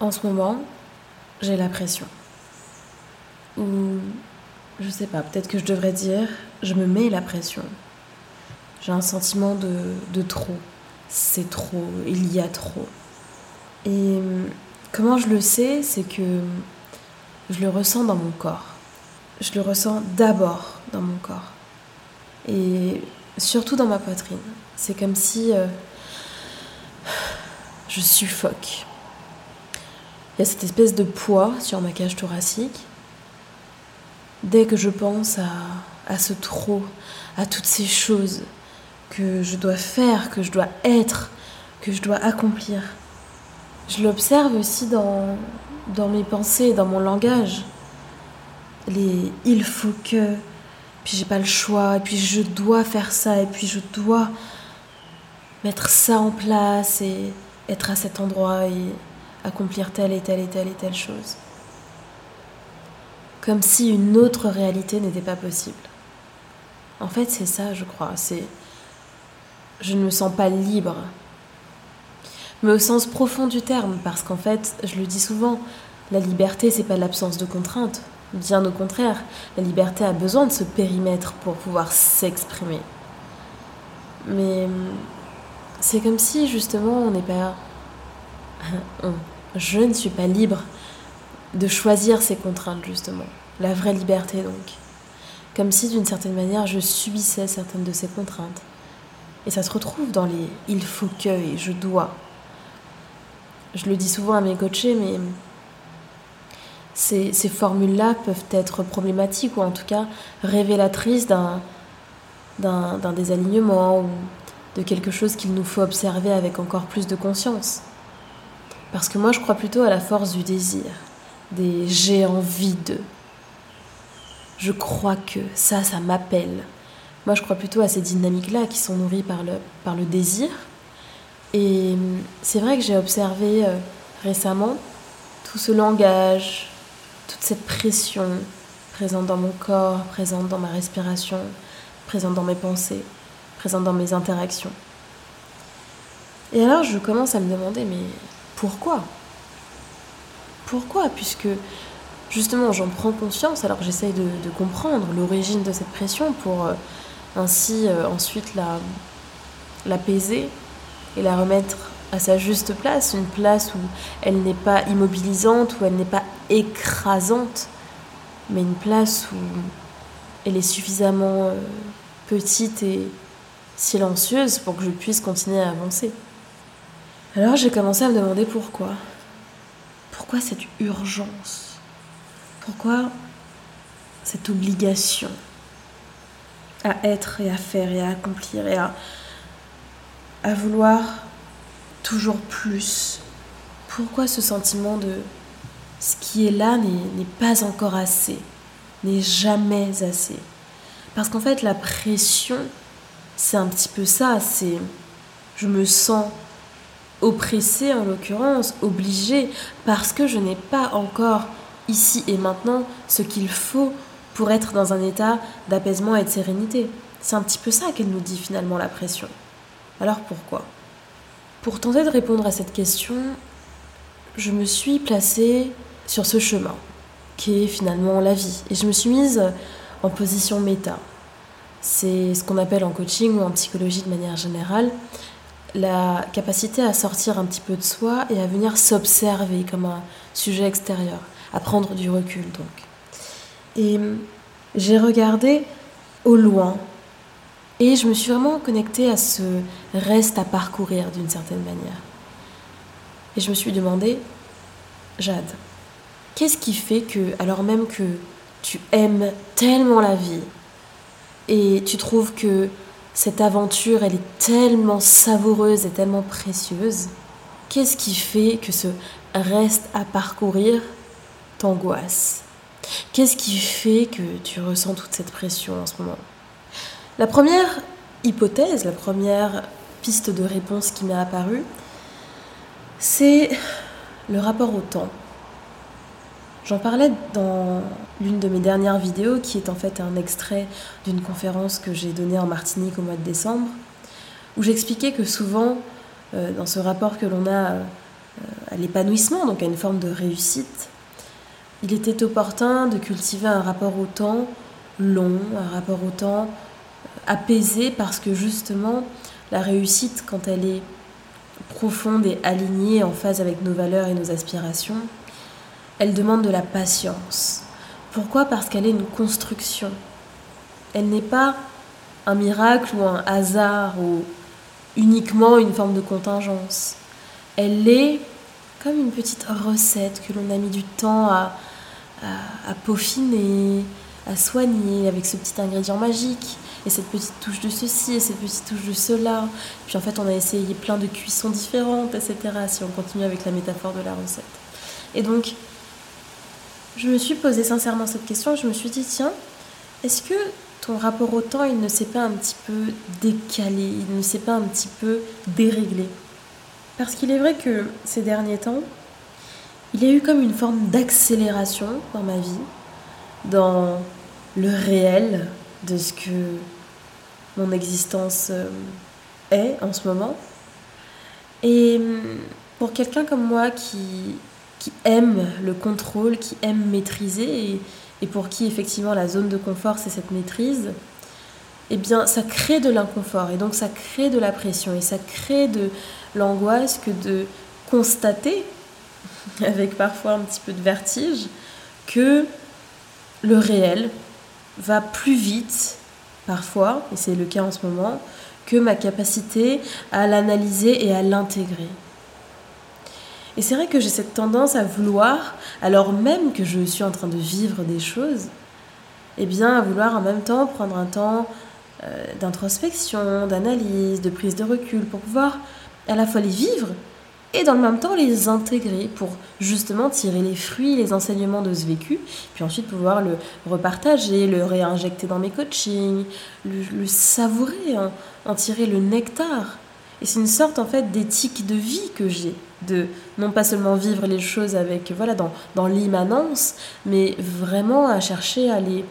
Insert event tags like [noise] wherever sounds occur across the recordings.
En ce moment, j'ai la pression. Ou, je sais pas, peut-être que je devrais dire, je me mets la pression. J'ai un sentiment de, de trop. C'est trop, il y a trop. Et comment je le sais, c'est que je le ressens dans mon corps. Je le ressens d'abord dans mon corps. Et surtout dans ma poitrine. C'est comme si euh, je suffoque. Il y a cette espèce de poids sur ma cage thoracique. Dès que je pense à, à ce trop, à toutes ces choses que je dois faire, que je dois être, que je dois accomplir, je l'observe aussi dans, dans mes pensées, dans mon langage. Les il faut que, puis j'ai pas le choix, et puis je dois faire ça, et puis je dois mettre ça en place et être à cet endroit et accomplir telle et telle et telle et telle chose. Comme si une autre réalité n'était pas possible. En fait, c'est ça, je crois. C'est. Je ne me sens pas libre. Mais au sens profond du terme, parce qu'en fait, je le dis souvent, la liberté, c'est pas l'absence de contraintes. Bien au contraire, la liberté a besoin de ce périmètre pour pouvoir s'exprimer. Mais c'est comme si justement on n'est pas. [laughs] Je ne suis pas libre de choisir ces contraintes justement. La vraie liberté donc. Comme si d'une certaine manière je subissais certaines de ces contraintes. Et ça se retrouve dans les il faut que et je dois. Je le dis souvent à mes coachés, mais ces, formules-là peuvent être problématiques ou en tout cas révélatrices d'un désalignement ou de quelque chose qu'il nous faut observer avec encore plus de conscience. Parce que moi, je crois plutôt à la force du désir, des j'ai envie de. Je crois que ça, ça m'appelle. Moi, je crois plutôt à ces dynamiques-là qui sont nourries par le, désir. Et c'est vrai que j'ai observé euh, récemment tout ce langage, toute cette pression présente dans mon corps, présente dans ma respiration, présente dans mes pensées présente dans mes interactions. Et alors je commence à me demander, mais pourquoi? Pourquoi? Puisque justement j'en prends conscience, alors j'essaye de, comprendre l'origine de cette pression pour euh, ainsi euh, ensuite la l'apaiser et la remettre à sa juste place, une place où elle n'est pas immobilisante, où elle n'est pas écrasante, mais une place où elle est suffisamment euh, petite et silencieuse pour que je puisse continuer à avancer. Alors j'ai commencé à me demander pourquoi. Pourquoi cette urgence? Pourquoi cette obligation à être et à faire et à accomplir et à, à vouloir toujours plus? Pourquoi ce sentiment de ce qui est là n'est pas encore assez, n'est jamais assez? Parce qu'en fait la pression c'est un petit peu ça, c'est je me sens oppressée en l'occurrence, obligée, parce que je n'ai pas encore ici et maintenant ce qu'il faut pour être dans un état d'apaisement et de sérénité. C'est un petit peu ça qu'elle nous dit finalement la pression. Alors pourquoi? Pour tenter de répondre à cette question, je me suis placée sur ce chemin, qui est finalement la vie, et je me suis mise en position méta. C'est ce qu'on appelle en coaching ou en psychologie de manière générale la capacité à sortir un petit peu de soi et à venir s'observer comme un sujet extérieur, à prendre du recul donc. Et j'ai regardé au loin et je me suis vraiment connectée à ce reste à parcourir d'une certaine manière. Et je me suis demandé, Jade, qu'est-ce qui fait que, alors même que tu aimes tellement la vie, et tu trouves que cette aventure, elle est tellement savoureuse et tellement précieuse. Qu'est-ce qui fait que ce reste à parcourir t'angoisse? Qu'est-ce qui fait que tu ressens toute cette pression en ce moment? La première hypothèse, la première piste de réponse qui m'est apparue, c'est le rapport au temps. J'en parlais dans l'une de mes dernières vidéos, qui est en fait un extrait d'une conférence que j'ai donnée en Martinique au mois de décembre, où j'expliquais que souvent, euh, dans ce rapport que l'on a euh, à l'épanouissement, donc à une forme de réussite, il était opportun de cultiver un rapport au temps long, un rapport au temps apaisé, parce que justement, la réussite, quand elle est profonde et alignée en phase avec nos valeurs et nos aspirations, elle demande de la patience. Pourquoi? Parce qu'elle est une construction. Elle n'est pas un miracle ou un hasard ou uniquement une forme de contingence. Elle est comme une petite recette que l'on a mis du temps à, à, peaufiner, à soigner avec ce petit ingrédient magique et cette petite touche de ceci et cette petite touche de cela. Puis en fait, on a essayé plein de cuissons différentes, etc. Si on continue avec la métaphore de la recette. Et donc, je me suis posé sincèrement cette question. Je me suis dit, tiens, est-ce que ton rapport au temps, il ne s'est pas un petit peu décalé, il ne s'est pas un petit peu déréglé? Parce qu'il est vrai que ces derniers temps, il y a eu comme une forme d'accélération dans ma vie, dans le réel de ce que mon existence euh, est en ce moment. Et hum, pour quelqu'un comme moi qui, qui aime le contrôle, qui aime maîtriser, et, et pour qui effectivement la zone de confort c'est cette maîtrise, eh bien ça crée de l'inconfort et donc ça crée de la pression et ça crée de l'angoisse que de constater [laughs] avec parfois un petit peu de vertige, que le réel va plus vite, parfois, et c'est le cas en ce moment, que ma capacité à l'analyser et à l'intégrer. Et c'est vrai que j'ai cette tendance à vouloir, alors même que je suis en train de vivre des choses, eh bien à vouloir en même temps prendre un temps euh, d'introspection, d'analyse, de prise de recul, pour pouvoir à la fois les vivre et dans le même temps les intégrer pour justement tirer les fruits, les enseignements de ce vécu, puis ensuite pouvoir le repartager, le réinjecter dans mes coachings, le, savourer, en tirer le nectar. Et c'est une sorte en fait d'éthique de vie que j'ai, de non pas seulement vivre les choses avec voilà dans, dans l'immanence, mais vraiment à chercher à les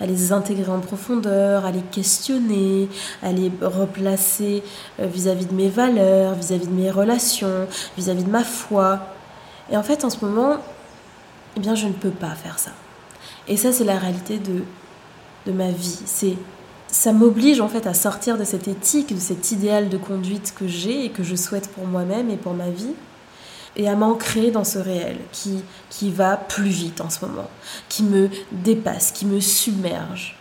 à les intégrer en profondeur, à les questionner, à les replacer euh, vis-à-vis de mes valeurs, vis-à-vis de mes relations, vis-à-vis de ma foi. Et en fait, en ce moment, eh bien, je ne peux pas faire ça. Et ça, c'est la réalité de, de ma vie. C'est ça m'oblige en fait à sortir de cette éthique, de cet idéal de conduite que j'ai et que je souhaite pour moi-même et pour ma vie et à m'ancrer dans ce réel qui, qui va plus vite en ce moment, qui me dépasse, qui me submerge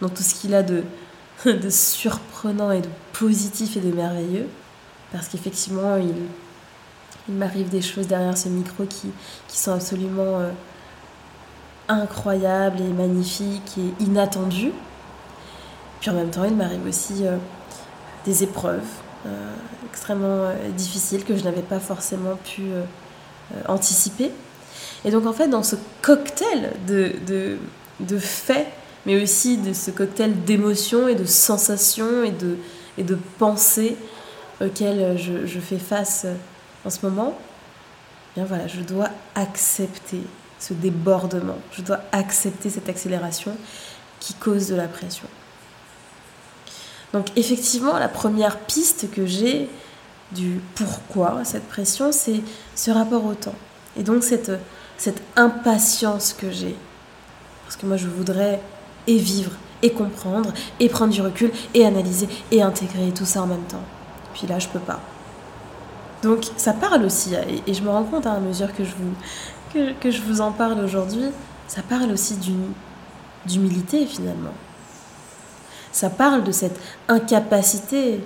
dans tout ce qu'il a de, [laughs] de surprenant et de positif et de merveilleux. Parce qu'effectivement, il, il m'arrive des choses derrière ce micro qui, qui sont absolument euh, incroyables et magnifiques et inattendues. Puis en même temps, il m'arrive aussi euh, des épreuves, euh, extrêmement euh, difficile que je n'avais pas forcément pu anticiper. Et donc en fait, dans ce cocktail de, faits, mais aussi de ce cocktail d'émotions et de sensations et de, et de pensées auxquelles je, je fais face en ce moment, eh bien voilà, je dois accepter ce débordement, je dois accepter cette accélération qui cause de la pression. Donc effectivement, la première piste que j'ai du pourquoi cette pression, c'est ce rapport au temps. Et donc cette, cette impatience que j'ai. Parce que moi, je voudrais et vivre, et comprendre, et prendre du recul, et analyser, et intégrer tout ça en même temps. Puis là, je peux pas. Donc ça parle aussi, et, je me rends compte à mesure que je vous, que, que je vous en parle aujourd'hui, ça parle aussi d'humilité finalement. Ça parle de cette incapacité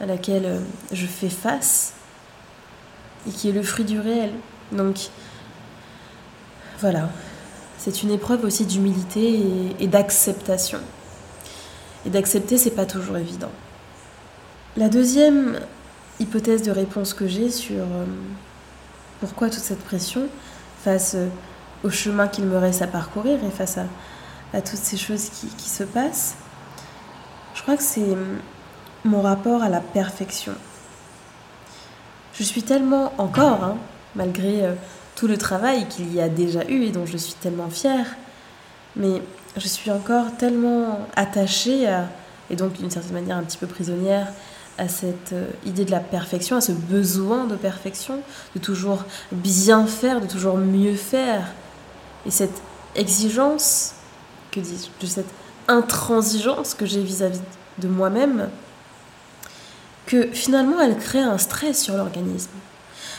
à laquelle euh, je fais face et qui est le fruit du réel. Donc voilà, c'est une épreuve aussi d'humilité et, d'acceptation. Et d'accepter, c'est pas toujours évident. La deuxième hypothèse de réponse que j'ai sur euh, pourquoi toute cette pression face euh, au chemin qu'il me reste à parcourir et face à, à toutes ces choses qui, qui, se passent, je crois que c'est mon rapport à la perfection. Je suis tellement encore, hein, malgré euh, tout le travail qu'il y a déjà eu et dont je suis tellement fière, mais je suis encore tellement attachée et donc d'une certaine manière un petit peu prisonnière à cette euh, idée de la perfection, à ce besoin de perfection, de toujours bien faire, de toujours mieux faire. Et cette exigence, que dis-je, de cette intransigeance que j'ai vis-à-vis de moi-même, que finalement elle crée un stress sur l'organisme.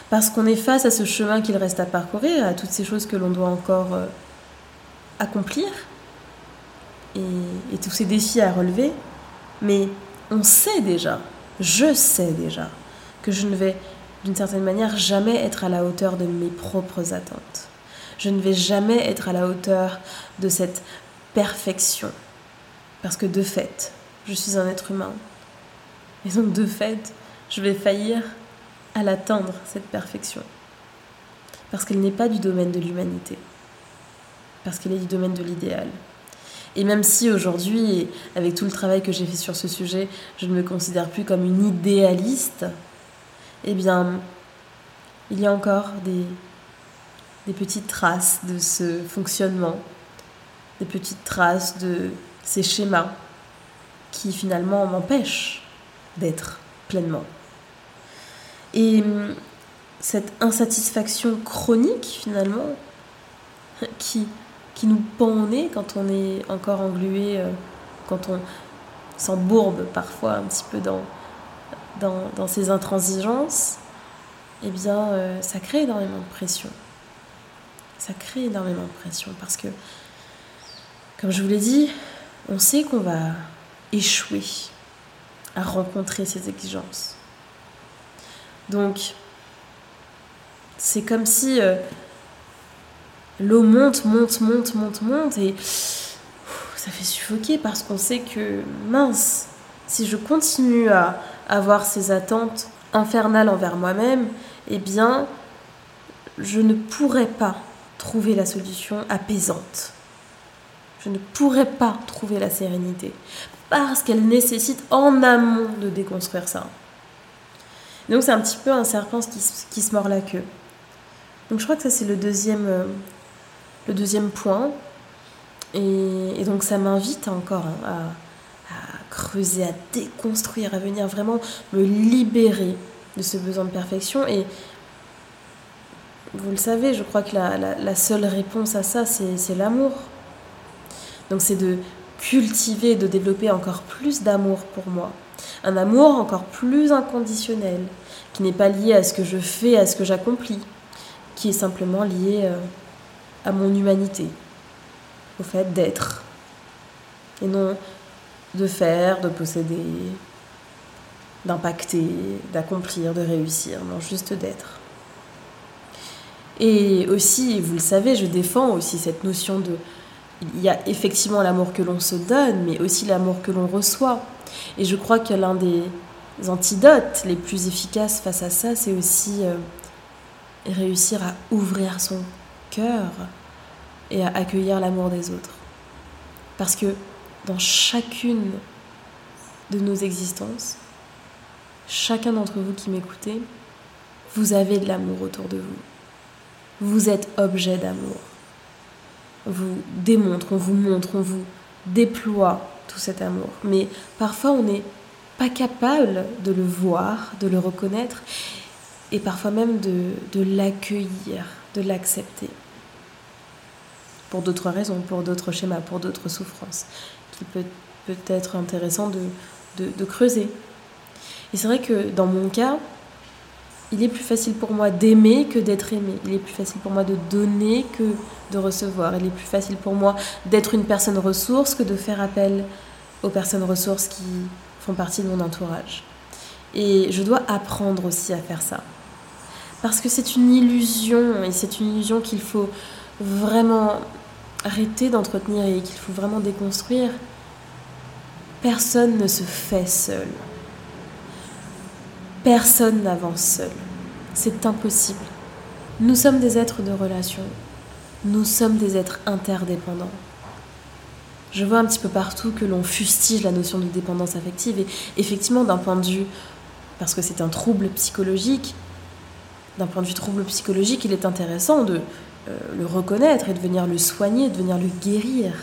Parce qu'on est face à ce chemin qu'il reste à parcourir, à toutes ces choses que l'on doit encore euh, accomplir, et, et tous ces défis à relever, mais on sait déjà je sais déjà que je ne vais d'une certaine manière jamais être à la hauteur de mes propres attentes. Je ne vais jamais être à la hauteur de cette perfection. Parce que de fait, je suis un être humain. Et donc de fait, je vais faillir à l'atteindre, cette perfection. Parce qu'elle n'est pas du domaine de l'humanité. Parce qu'elle est du domaine de l'idéal. Et même si aujourd'hui, avec tout le travail que j'ai fait sur ce sujet, je ne me considère plus comme une idéaliste, eh bien, il y a encore des, petites traces de ce fonctionnement, des petites traces de ces schémas qui finalement m'empêchent d'être pleinement. Et hum, cette insatisfaction chronique finalement, [laughs] qui qui nous pend au nez quand on est encore englué, euh, quand on s'embourbe parfois un petit peu dans, dans, dans ces intransigences, eh bien, euh, ça crée énormément de pression. Ça crée énormément de pression parce que, comme je vous l'ai dit, on sait qu'on va échouer à rencontrer ces exigences. Donc, c'est comme si euh, l'eau monte, monte, monte, monte, monte et ça fait suffoquer parce qu'on sait que mince, si je continue à avoir ces attentes infernales envers moi-même, eh bien, je ne pourrais pas trouver la solution apaisante. Je ne pourrais pas trouver la sérénité parce qu'elle nécessite en amont de déconstruire ça. Donc c'est un petit peu un serpent qui, se mord la queue. Donc je crois que ça c'est le deuxième, euh, point. Et, donc ça m'invite encore à, creuser, à déconstruire, à venir vraiment me libérer de ce besoin de perfection. Et vous le savez, je crois que la seule réponse à ça, c'est l'amour. Donc c'est de cultiver, de développer encore plus d'amour pour moi. Un amour encore plus inconditionnel, qui n'est pas lié à ce que je fais, à ce que j'accomplis, qui est simplement lié euh, à mon humanité, au fait d'être, et non de faire, de posséder, d'impacter, d'accomplir, de réussir, non juste d'être. Et aussi, vous le savez, je défends aussi cette notion de... Il y a effectivement l'amour que l'on se donne, mais aussi l'amour que l'on reçoit. Et je crois que l'un des antidotes les plus efficaces face à ça, c'est aussi euh, réussir à ouvrir son cœur et à accueillir l'amour des autres. Parce que dans chacune de nos existences, chacun d'entre vous qui m'écoutez, vous avez de l'amour autour de vous. Vous êtes objet d'amour. Vous démontre, on vous montre, on vous déploie tout cet amour. Mais parfois on n'est pas capable de le voir, de le reconnaître et parfois même de, l'accueillir, de l'accepter pour d'autres raisons, pour d'autres schémas, pour d'autres souffrances, qui peut, être intéressant de, creuser. Et c'est vrai que dans mon cas, il est plus facile pour moi d'aimer que d'être aimé. Il est plus facile pour moi de donner que de recevoir. Il est plus facile pour moi d'être une personne ressource que de faire appel aux personnes ressources qui font partie de mon entourage. Et je dois apprendre aussi à faire ça. Parce que c'est une illusion, et c'est une illusion qu'il faut vraiment arrêter d'entretenir et qu'il faut vraiment déconstruire, personne ne se fait seul. Personne n'avance seul. C'est impossible. Nous sommes des êtres de relation. Nous sommes des êtres interdépendants. Je vois un petit peu partout que l'on fustige la notion de dépendance affective et effectivement d'un point de vue, parce que c'est un trouble psychologique, d'un point de vue trouble psychologique, il est intéressant de euh, le reconnaître et de venir le soigner, de venir le guérir.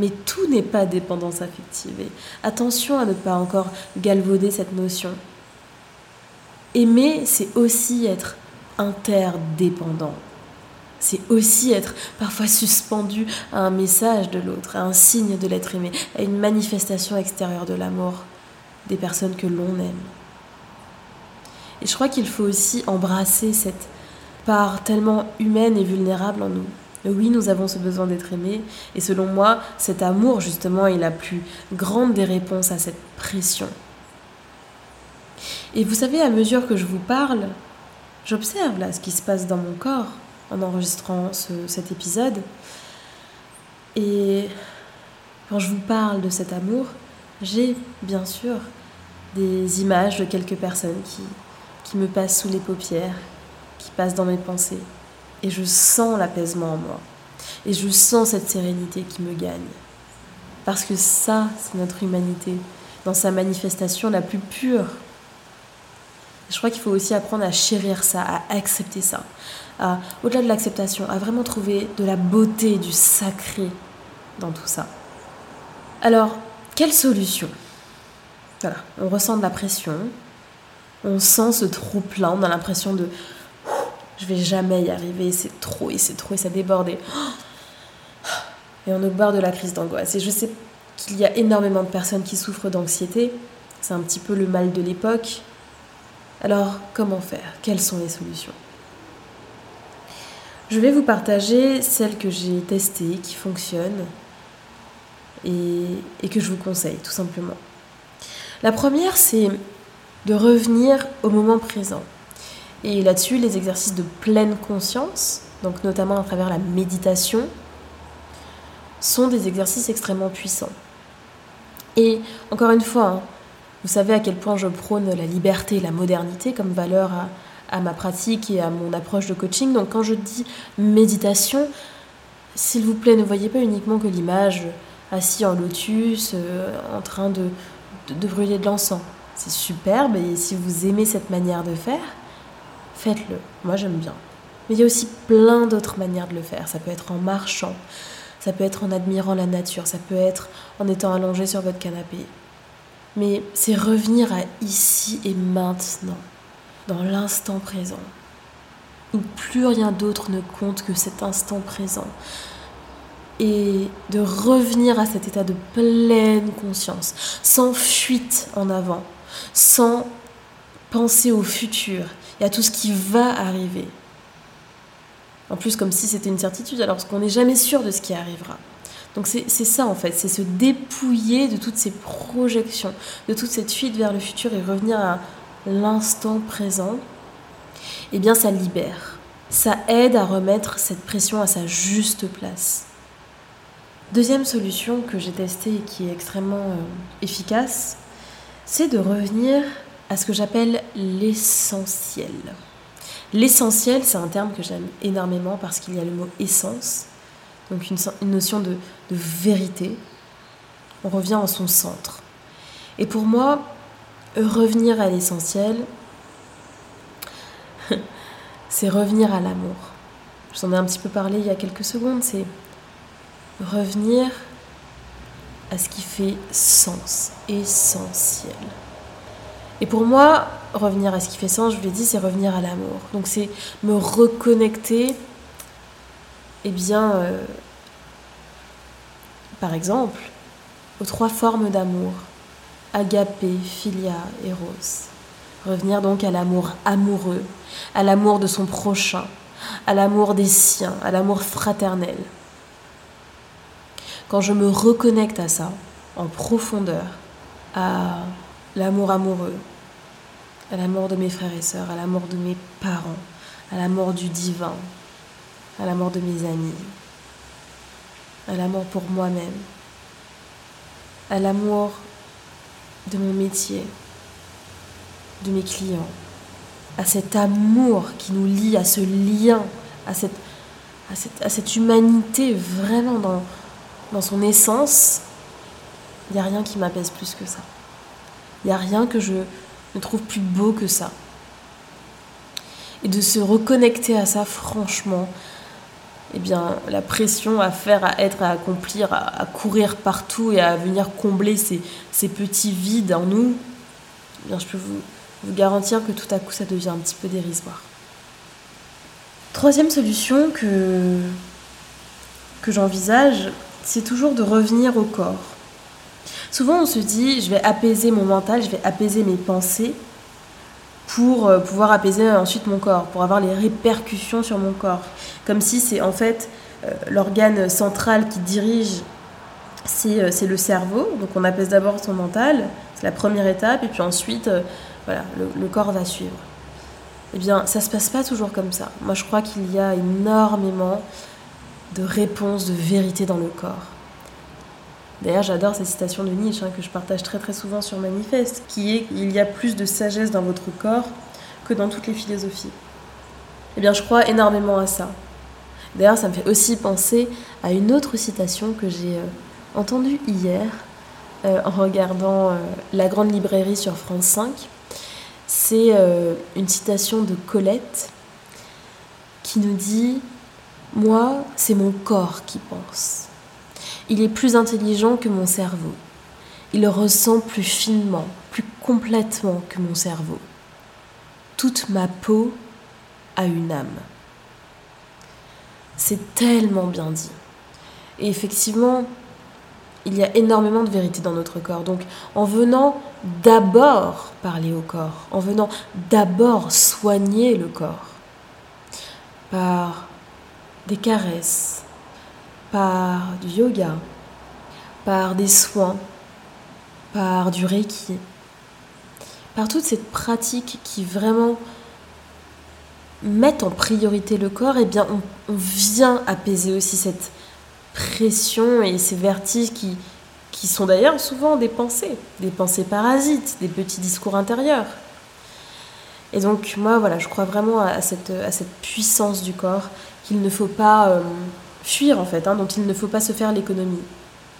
Mais tout n'est pas dépendance affective. Et attention à ne pas encore galvauder cette notion. Aimer, c'est aussi être interdépendant. C'est aussi être parfois suspendu à un message de l'autre, à un signe de l'être aimé, à une manifestation extérieure de l'amour des personnes que l'on aime. Et je crois qu'il faut aussi embrasser cette part tellement humaine et vulnérable en nous. oui, nous avons ce besoin d'être aimés, et selon moi, cet amour, justement, est la plus grande des réponses à cette pression. Et vous savez, à mesure que je vous parle, j'observe là ce qui se passe dans mon corps en enregistrant cet épisode. Et quand je vous parle de cet amour, j'ai bien sûr des images de quelques personnes qui, qui me passent sous les paupières, qui passent dans mes pensées. Et je sens l'apaisement en moi. Et je sens cette sérénité qui me gagne. Parce que ça, c'est notre humanité, dans sa manifestation la plus pure. Je crois qu'il faut aussi apprendre à chérir ça, à accepter ça, au-delà de l'acceptation, à vraiment trouver de la beauté, du sacré dans tout ça. Alors, quelle solution? Voilà, on ressent de la pression, on sent ce trop plein, on a l'impression de je vais jamais y arriver, c'est trop et c'est trop et ça déborde et, et on est au bord de la crise d'angoisse. Et je sais qu'il y a énormément de personnes qui souffrent d'anxiété, c'est un petit peu le mal de l'époque. Alors, comment faire? Quelles sont les solutions? Je vais vous partager celles que j'ai testées, qui fonctionnent et, que je vous conseille, tout simplement. La première, c'est de revenir au moment présent. Et là-dessus, les exercices de pleine conscience, donc notamment à travers la méditation, sont des exercices extrêmement puissants. Et encore une fois, hein, vous savez à quel point je prône la liberté et la modernité comme valeur à, ma pratique et à mon approche de coaching. Donc quand je dis méditation, s'il vous plaît, ne voyez pas uniquement que l'image assis en lotus, euh, en train de, de brûler de l'encens. C'est superbe et si vous aimez cette manière de faire, faites-le. Moi j'aime bien. Mais il y a aussi plein d'autres manières de le faire. Ça peut être en marchant, ça peut être en admirant la nature, ça peut être en étant allongé sur votre canapé. Mais c'est revenir à ici et maintenant, dans l'instant présent, où plus rien d'autre ne compte que cet instant présent. Et de revenir à cet état de pleine conscience, sans fuite en avant, sans penser au futur et à tout ce qui va arriver. En plus, comme si c'était une certitude, alors qu'on n'est jamais sûr de ce qui arrivera. Donc c'est ça en fait, c'est se dépouiller de toutes ces projections, de toute cette fuite vers le futur et revenir à l'instant présent. Eh bien, ça libère. Ça aide à remettre cette pression à sa juste place. Deuxième solution que j'ai testée et qui est extrêmement euh, efficace, c'est de revenir à ce que j'appelle l'essentiel. L'essentiel, c'est un terme que j'aime énormément parce qu'il y a le mot essence, donc une, notion de, vérité. On revient en son centre. Et pour moi, revenir à l'essentiel, [laughs] c'est revenir à l'amour. Je vous en ai un petit peu parlé il y a quelques secondes, c'est revenir à ce qui fait sens, essentiel. Et pour moi, revenir à ce qui fait sens, je vous l'ai dit, c'est revenir à l'amour. Donc c'est me reconnecter, eh bien, euh, par exemple, aux trois formes d'amour, agapé, philia, eros. Revenir donc à l'amour amoureux, à l'amour de son prochain, à l'amour des siens, à l'amour fraternel. Quand je me reconnecte à ça, en profondeur, à l'amour amoureux, à l'amour de mes frères et sœurs, à l'amour de mes parents, à l'amour du divin, à l'amour de mes amis, à l'amour pour moi-même, à l'amour de mon métier, de mes clients, à cet amour qui nous lie, à ce lien, à cette, à cette, humanité vraiment dans, dans son essence, il n'y a rien qui m'apaise plus que ça. Il n'y a rien que je ne trouve plus beau que ça. Et de se reconnecter à ça, franchement, eh la pression à faire, à être, à accomplir, à, courir partout et à venir combler ces, ces petits vides en nous, eh bien, je peux vous, vous garantir que tout à coup, ça devient un petit peu dérisoire. Troisième solution que, que j'envisage, c'est toujours de revenir au corps. Souvent, on se dit, je vais apaiser mon mental, je vais apaiser mes pensées pour euh, pouvoir apaiser ensuite mon corps, pour avoir les répercussions sur mon corps. Comme si c'est en fait euh, l'organe central qui dirige, euh, c'est le cerveau. Donc on apaise d'abord son mental, c'est la première étape, et puis ensuite, voilà, le, corps va suivre. Eh bien, ça se passe pas toujours comme ça. Moi, je crois qu'il y a énormément de réponses, de vérité dans le corps. D'ailleurs, j'adore cette citation de Nietzsche hein, que je partage très très souvent sur Manifeste, qui est Il y a plus de sagesse dans votre corps que dans toutes les philosophies. Eh bien, je crois énormément à ça. D'ailleurs, ça me fait aussi penser à une autre citation que j'ai euh, entendue hier euh, en regardant euh, La Grande Librairie sur France 5. C'est une citation de Colette qui nous dit Moi, c'est mon corps qui pense. Il est plus intelligent que mon cerveau. Il ressent plus finement, plus complètement que mon cerveau. Toute ma peau a une âme. C'est tellement bien dit. Et effectivement, il y a énormément de vérité dans notre corps. Donc en venant d'abord parler au corps, en venant d'abord soigner le corps, par des caresses, par du yoga, par des soins, par du reiki, par toute cette pratique qui vraiment met en priorité le corps, eh bien on, vient apaiser aussi cette pression et ces vertiges qui, qui sont d'ailleurs souvent des pensées, des pensées parasites, des petits discours intérieurs. Et donc moi voilà, je crois vraiment à cette, à cette puissance du corps qu'il ne faut pas euh, fuir en fait, hein, dont il ne faut pas se faire l'économie.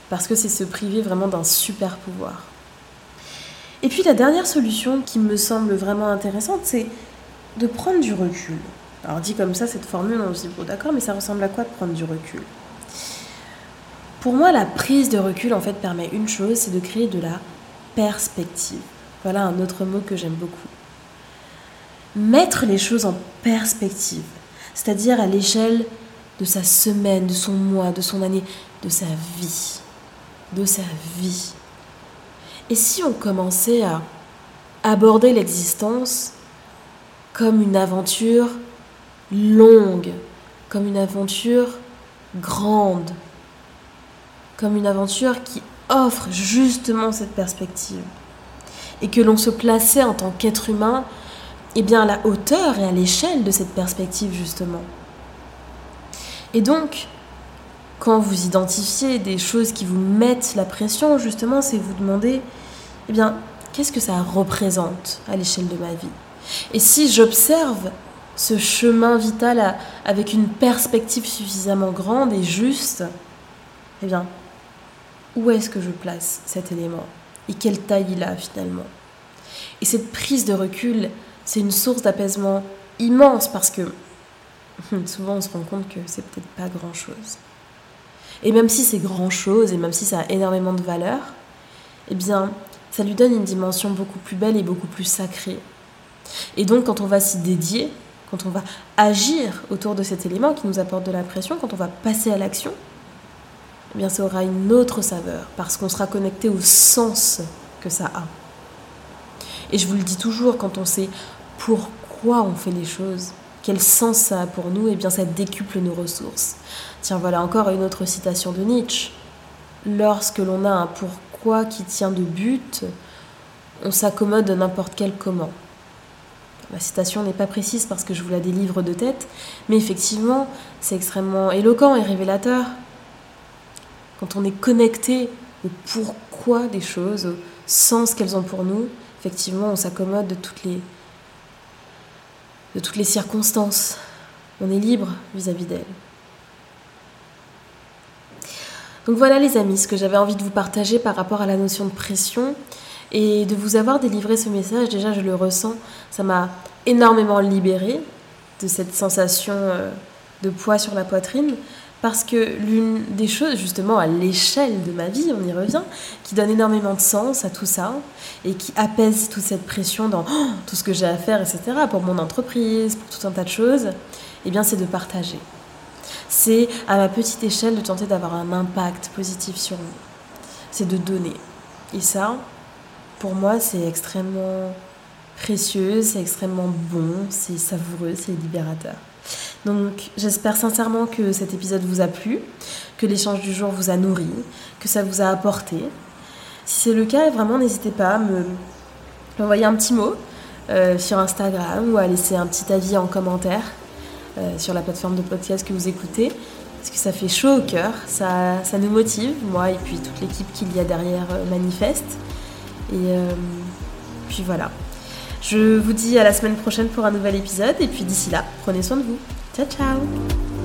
Parce que c'est se priver vraiment d'un super pouvoir. Et puis la dernière solution qui me semble vraiment intéressante, c'est de prendre du recul. Alors dit comme ça, cette formule, on se dit, bon d'accord, mais ça ressemble à quoi de prendre du recul? Pour moi, la prise de recul, en fait, permet une chose, c'est de créer de la perspective. Voilà un autre mot que j'aime beaucoup. Mettre les choses en perspective, c'est-à-dire à l'échelle de sa semaine, de son mois, de son année, de sa vie. De sa vie. Et si on commençait à aborder l'existence comme une aventure longue, comme une aventure grande, comme une aventure qui offre justement cette perspective, et que l'on se plaçait en tant qu'être humain, eh bien à la hauteur et à l'échelle de cette perspective justement. Et donc, quand vous identifiez des choses qui vous mettent la pression, justement, c'est vous demander, eh bien, qu'est-ce que ça représente à l'échelle de ma vie? Et si j'observe ce chemin vital avec une perspective suffisamment grande et juste, eh bien, où est-ce que je place cet élément? Et quelle taille il a finalement? Et cette prise de recul, c'est une source d'apaisement immense parce que [laughs] souvent on se rend compte que c'est peut-être pas grand-chose. Et même si c'est grand-chose, et même si ça a énormément de valeur, eh bien, ça lui donne une dimension beaucoup plus belle et beaucoup plus sacrée. Et donc, quand on va s'y dédier, quand on va agir autour de cet élément qui nous apporte de la pression, quand on va passer à l'action, eh bien, ça aura une autre saveur, parce qu'on sera connecté au sens que ça a. Et je vous le dis toujours, quand on sait pourquoi on fait les choses, quel sens ça a pour nous, eh bien ça décuple nos ressources. Tiens, voilà encore une autre citation de Nietzsche. Lorsque l'on a un pourquoi qui tient de but, on s'accommode de n'importe quel comment. La citation n'est pas précise parce que je vous la délivre de tête, mais effectivement, c'est extrêmement éloquent et révélateur. Quand on est connecté au pourquoi des choses, au sens qu'elles ont pour nous, effectivement, on s'accommode de toutes les de toutes les circonstances. On est libre vis-à-vis d'elles. Donc voilà les amis, ce que j'avais envie de vous partager par rapport à la notion de pression et de vous avoir délivré ce message. Déjà, je le ressens, ça m'a énormément libérée de cette sensation euh, de poids sur la poitrine. Parce que l'une des choses, justement, à l'échelle de ma vie, on y revient, qui donne énormément de sens à tout ça et qui apaise toute cette pression dans oh, tout ce que j'ai à faire, etc., pour mon entreprise, pour tout un tas de choses, eh bien, c'est de partager. C'est à ma petite échelle de tenter d'avoir un impact positif sur vous. C'est de donner. Et ça, pour moi, c'est extrêmement précieux, c'est extrêmement bon, c'est savoureux, c'est libérateur. Donc j'espère sincèrement que cet épisode vous a plu, que l'échange du jour vous a nourri, que ça vous a apporté. Si c'est le cas, vraiment n'hésitez pas à me envoyer un petit mot euh, sur Instagram ou à laisser un petit avis en commentaire euh, sur la plateforme de podcast que vous écoutez. Parce que ça fait chaud au cœur, ça, ça nous motive, moi et puis toute l'équipe qu'il y a derrière euh, Manifeste. Et puis voilà. Je vous dis à la semaine prochaine pour un nouvel épisode et puis d'ici là, prenez soin de vous. Ciao ciao